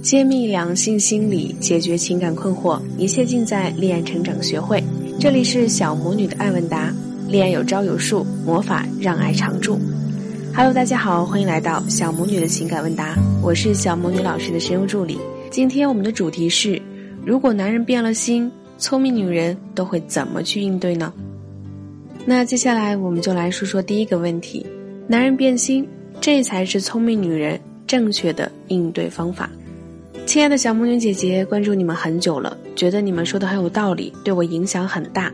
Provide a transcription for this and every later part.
揭秘两性心理，解决情感困惑，一切尽在恋爱成长学会。这里是小魔女的爱问答，恋爱有招有术，魔法让爱常驻。Hello，大家好，欢迎来到小魔女的情感问答，我是小魔女老师的声优助理。今天我们的主题是：如果男人变了心，聪明女人都会怎么去应对呢？那接下来我们就来说说第一个问题：男人变心，这才是聪明女人正确的应对方法。亲爱的小魔女姐姐，关注你们很久了，觉得你们说的很有道理，对我影响很大。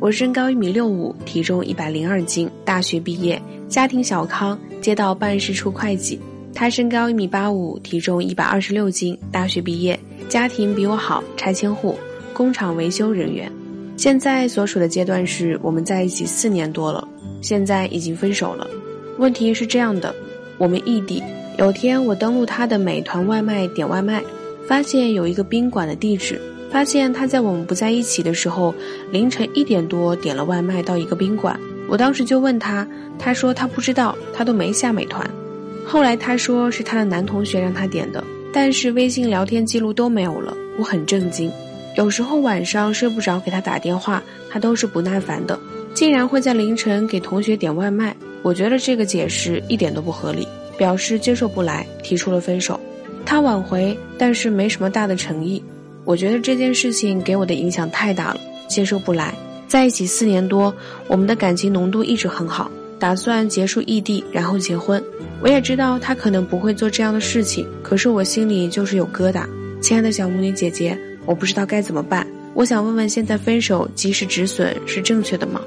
我身高一米六五，体重一百零二斤，大学毕业，家庭小康，街道办事处会计。他身高一米八五，体重一百二十六斤，大学毕业，家庭比我好，拆迁户，工厂维修人员。现在所处的阶段是我们在一起四年多了，现在已经分手了。问题是这样的，我们异地。有天我登录他的美团外卖点外卖，发现有一个宾馆的地址。发现他在我们不在一起的时候，凌晨一点多点了外卖到一个宾馆。我当时就问他，他说他不知道，他都没下美团。后来他说是他的男同学让他点的，但是微信聊天记录都没有了。我很震惊。有时候晚上睡不着给他打电话，他都是不耐烦的，竟然会在凌晨给同学点外卖。我觉得这个解释一点都不合理。表示接受不来，提出了分手。他挽回，但是没什么大的诚意。我觉得这件事情给我的影响太大了，接受不来。在一起四年多，我们的感情浓度一直很好，打算结束异地，然后结婚。我也知道他可能不会做这样的事情，可是我心里就是有疙瘩。亲爱的小母女姐姐，我不知道该怎么办。我想问问，现在分手及时止损是正确的吗？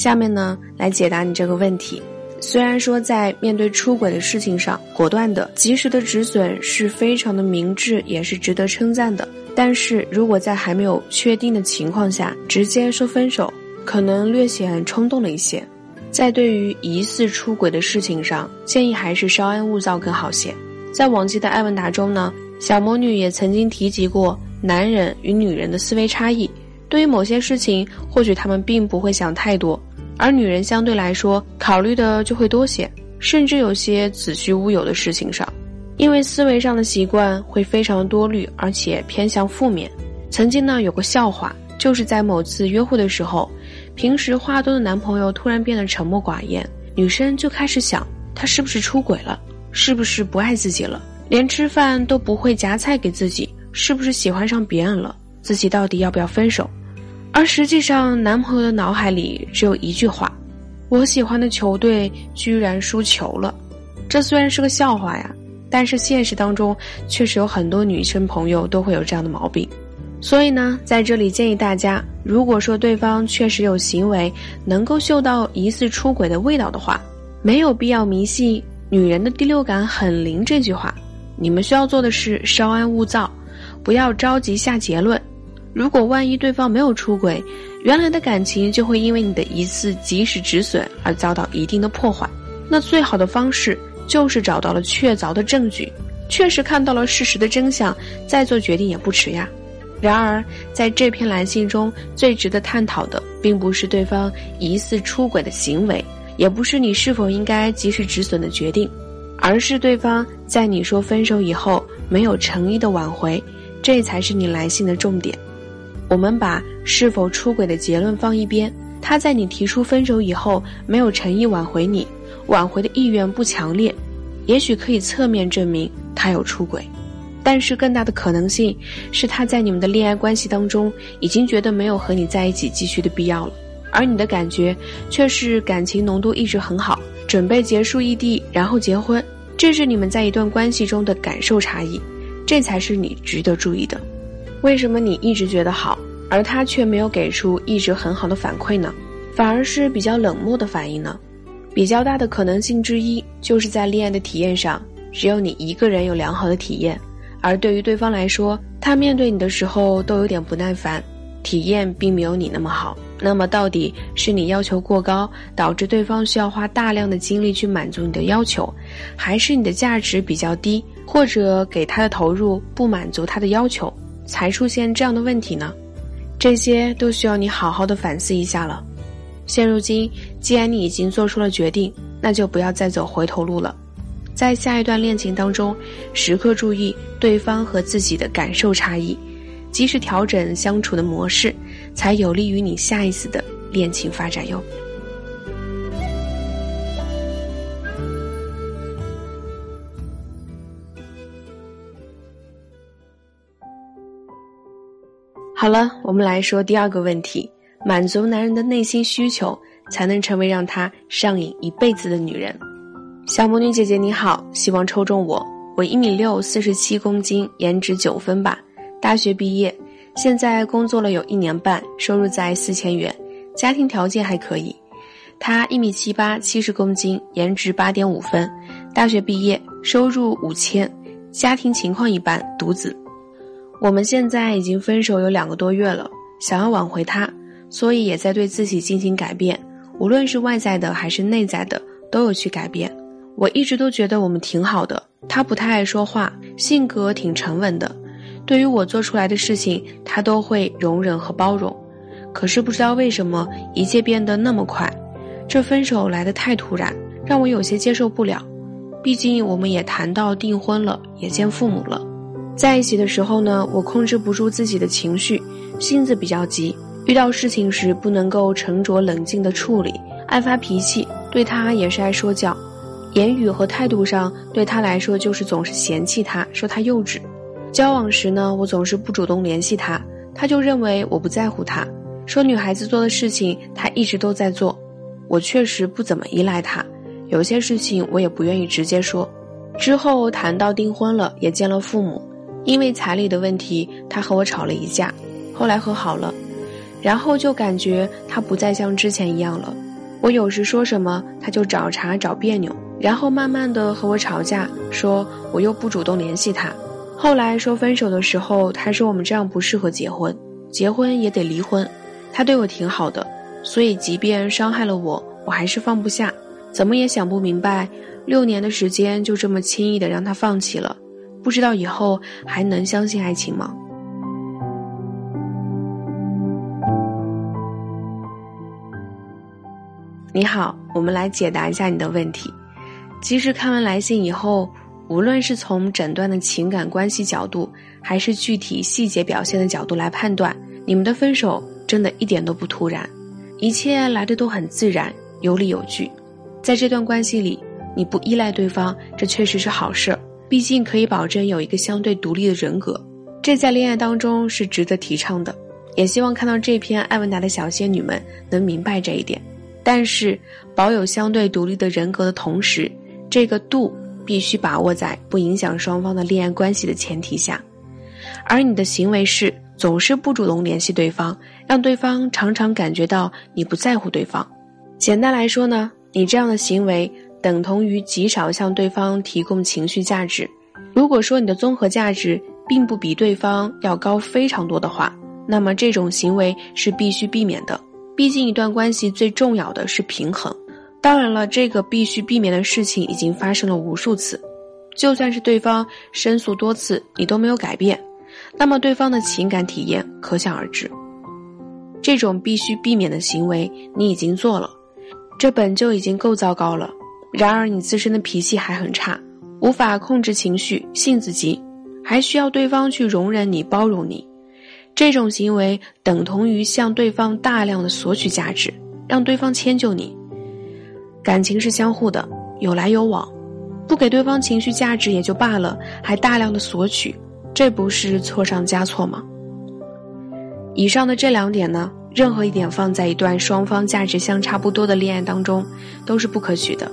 下面呢，来解答你这个问题。虽然说在面对出轨的事情上，果断的、及时的止损是非常的明智，也是值得称赞的。但是如果在还没有确定的情况下直接说分手，可能略显冲动了一些。在对于疑似出轨的事情上，建议还是稍安勿躁更好些。在往期的艾问答中呢，小魔女也曾经提及过男人与女人的思维差异。对于某些事情，或许他们并不会想太多。而女人相对来说考虑的就会多些，甚至有些子虚乌有的事情上，因为思维上的习惯会非常多虑，而且偏向负面。曾经呢有个笑话，就是在某次约会的时候，平时话多的男朋友突然变得沉默寡言，女生就开始想他是不是出轨了，是不是不爱自己了，连吃饭都不会夹菜给自己，是不是喜欢上别人了，自己到底要不要分手？而实际上，男朋友的脑海里只有一句话：“我喜欢的球队居然输球了。”这虽然是个笑话呀，但是现实当中确实有很多女生朋友都会有这样的毛病。所以呢，在这里建议大家，如果说对方确实有行为能够嗅到疑似出轨的味道的话，没有必要迷信“女人的第六感很灵”这句话。你们需要做的是稍安勿躁，不要着急下结论。如果万一对方没有出轨，原来的感情就会因为你的一次及时止损而遭到一定的破坏。那最好的方式就是找到了确凿的证据，确实看到了事实的真相，再做决定也不迟呀。然而，在这篇来信中最值得探讨的，并不是对方疑似出轨的行为，也不是你是否应该及时止损的决定，而是对方在你说分手以后没有诚意的挽回，这才是你来信的重点。我们把是否出轨的结论放一边，他在你提出分手以后没有诚意挽回你，挽回的意愿不强烈，也许可以侧面证明他有出轨，但是更大的可能性是他在你们的恋爱关系当中已经觉得没有和你在一起继续的必要了，而你的感觉却是感情浓度一直很好，准备结束异地然后结婚，这是你们在一段关系中的感受差异，这才是你值得注意的。为什么你一直觉得好，而他却没有给出一直很好的反馈呢？反而是比较冷漠的反应呢？比较大的可能性之一，就是在恋爱的体验上，只有你一个人有良好的体验，而对于对方来说，他面对你的时候都有点不耐烦，体验并没有你那么好。那么到底是你要求过高，导致对方需要花大量的精力去满足你的要求，还是你的价值比较低，或者给他的投入不满足他的要求？才出现这样的问题呢？这些都需要你好好的反思一下了。现如今，既然你已经做出了决定，那就不要再走回头路了。在下一段恋情当中，时刻注意对方和自己的感受差异，及时调整相处的模式，才有利于你下一次的恋情发展哟。好了，我们来说第二个问题：满足男人的内心需求，才能成为让他上瘾一辈子的女人。小魔女姐姐你好，希望抽中我。我一米六，四十七公斤，颜值九分吧。大学毕业，现在工作了有一年半，收入在四千元，家庭条件还可以。他一米七八，七十公斤，颜值八点五分。大学毕业，收入五千，家庭情况一般，独子。我们现在已经分手有两个多月了，想要挽回他，所以也在对自己进行改变，无论是外在的还是内在的，都有去改变。我一直都觉得我们挺好的，他不太爱说话，性格挺沉稳的，对于我做出来的事情，他都会容忍和包容。可是不知道为什么，一切变得那么快，这分手来得太突然，让我有些接受不了。毕竟我们也谈到订婚了，也见父母了。在一起的时候呢，我控制不住自己的情绪，性子比较急，遇到事情时不能够沉着冷静的处理，爱发脾气，对他也是爱说教，言语和态度上对他来说就是总是嫌弃他，说他幼稚。交往时呢，我总是不主动联系他，他就认为我不在乎他，说女孩子做的事情他一直都在做。我确实不怎么依赖他，有些事情我也不愿意直接说。之后谈到订婚了，也见了父母。因为彩礼的问题，他和我吵了一架，后来和好了，然后就感觉他不再像之前一样了。我有时说什么，他就找茬找别扭，然后慢慢的和我吵架，说我又不主动联系他。后来说分手的时候，他说我们这样不适合结婚，结婚也得离婚。他对我挺好的，所以即便伤害了我，我还是放不下，怎么也想不明白，六年的时间就这么轻易的让他放弃了。不知道以后还能相信爱情吗？你好，我们来解答一下你的问题。其实看完来信以后，无论是从诊断的情感关系角度，还是具体细节表现的角度来判断，你们的分手真的一点都不突然，一切来的都很自然，有理有据。在这段关系里，你不依赖对方，这确实是好事儿。毕竟可以保证有一个相对独立的人格，这在恋爱当中是值得提倡的。也希望看到这篇艾文达的小仙女们能明白这一点。但是，保有相对独立的人格的同时，这个度必须把握在不影响双方的恋爱关系的前提下。而你的行为是总是不主动联系对方，让对方常常感觉到你不在乎对方。简单来说呢，你这样的行为。等同于极少向对方提供情绪价值。如果说你的综合价值并不比对方要高非常多的话，那么这种行为是必须避免的。毕竟一段关系最重要的是平衡。当然了，这个必须避免的事情已经发生了无数次。就算是对方申诉多次，你都没有改变，那么对方的情感体验可想而知。这种必须避免的行为你已经做了，这本就已经够糟糕了。然而，你自身的脾气还很差，无法控制情绪，性子急，还需要对方去容忍你、包容你。这种行为等同于向对方大量的索取价值，让对方迁就你。感情是相互的，有来有往，不给对方情绪价值也就罢了，还大量的索取，这不是错上加错吗？以上的这两点呢，任何一点放在一段双方价值相差不多的恋爱当中，都是不可取的。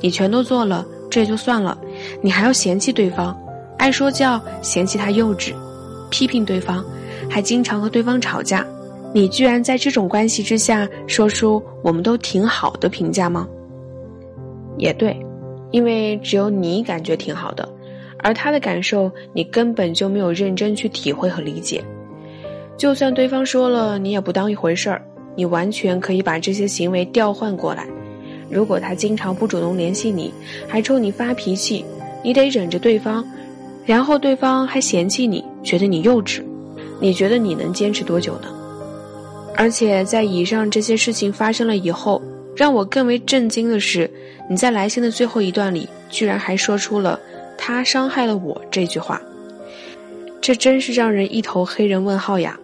你全都做了，这就算了，你还要嫌弃对方，爱说教，嫌弃他幼稚，批评对方，还经常和对方吵架，你居然在这种关系之下说出我们都挺好的评价吗？也对，因为只有你感觉挺好的，而他的感受你根本就没有认真去体会和理解，就算对方说了，你也不当一回事儿，你完全可以把这些行为调换过来。如果他经常不主动联系你，还冲你发脾气，你得忍着对方，然后对方还嫌弃你，觉得你幼稚，你觉得你能坚持多久呢？而且在以上这些事情发生了以后，让我更为震惊的是，你在来信的最后一段里，居然还说出了“他伤害了我”这句话。这真是让人一头黑人问号呀！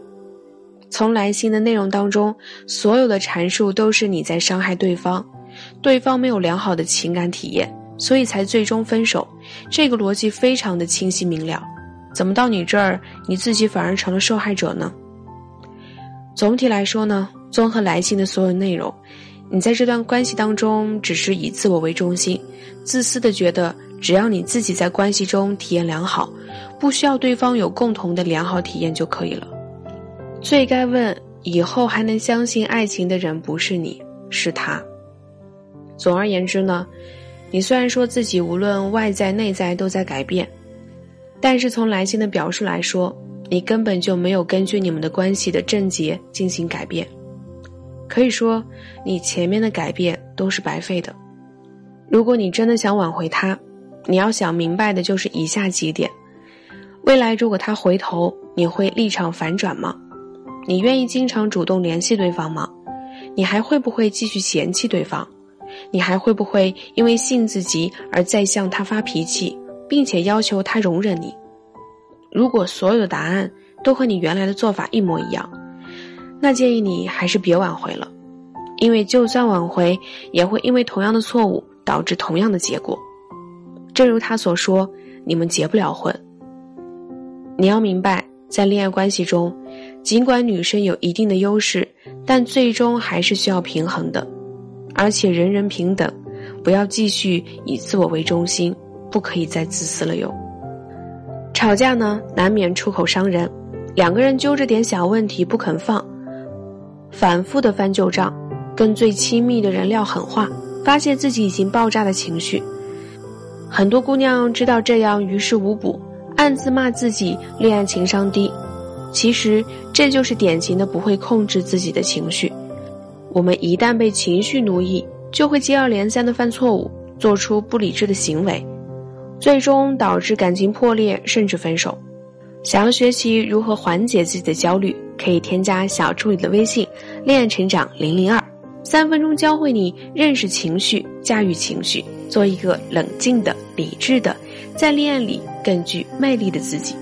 从来信的内容当中，所有的阐述都是你在伤害对方，对方没有良好的情感体验，所以才最终分手。这个逻辑非常的清晰明了。怎么到你这儿，你自己反而成了受害者呢？总体来说呢，综合来信的所有内容，你在这段关系当中只是以自我为中心，自私的觉得只要你自己在关系中体验良好，不需要对方有共同的良好体验就可以了。最该问以后还能相信爱情的人不是你，是他。总而言之呢，你虽然说自己无论外在内在都在改变，但是从来信的表述来说。你根本就没有根据你们的关系的症结进行改变，可以说你前面的改变都是白费的。如果你真的想挽回他，你要想明白的就是以下几点：未来如果他回头，你会立场反转吗？你愿意经常主动联系对方吗？你还会不会继续嫌弃对方？你还会不会因为性子急而再向他发脾气，并且要求他容忍你？如果所有的答案都和你原来的做法一模一样，那建议你还是别挽回了，因为就算挽回，也会因为同样的错误导致同样的结果。正如他所说，你们结不了婚。你要明白，在恋爱关系中，尽管女生有一定的优势，但最终还是需要平衡的，而且人人平等，不要继续以自我为中心，不可以再自私了哟。吵架呢，难免出口伤人，两个人揪着点小问题不肯放，反复的翻旧账，跟最亲密的人撂狠话，发泄自己已经爆炸的情绪。很多姑娘知道这样于事无补，暗自骂自己恋爱情商低。其实这就是典型的不会控制自己的情绪。我们一旦被情绪奴役，就会接二连三的犯错误，做出不理智的行为。最终导致感情破裂，甚至分手。想要学习如何缓解自己的焦虑，可以添加小助理的微信“恋爱成长零零二”，三分钟教会你认识情绪、驾驭情绪，做一个冷静的、理智的，在恋爱里更具魅力的自己。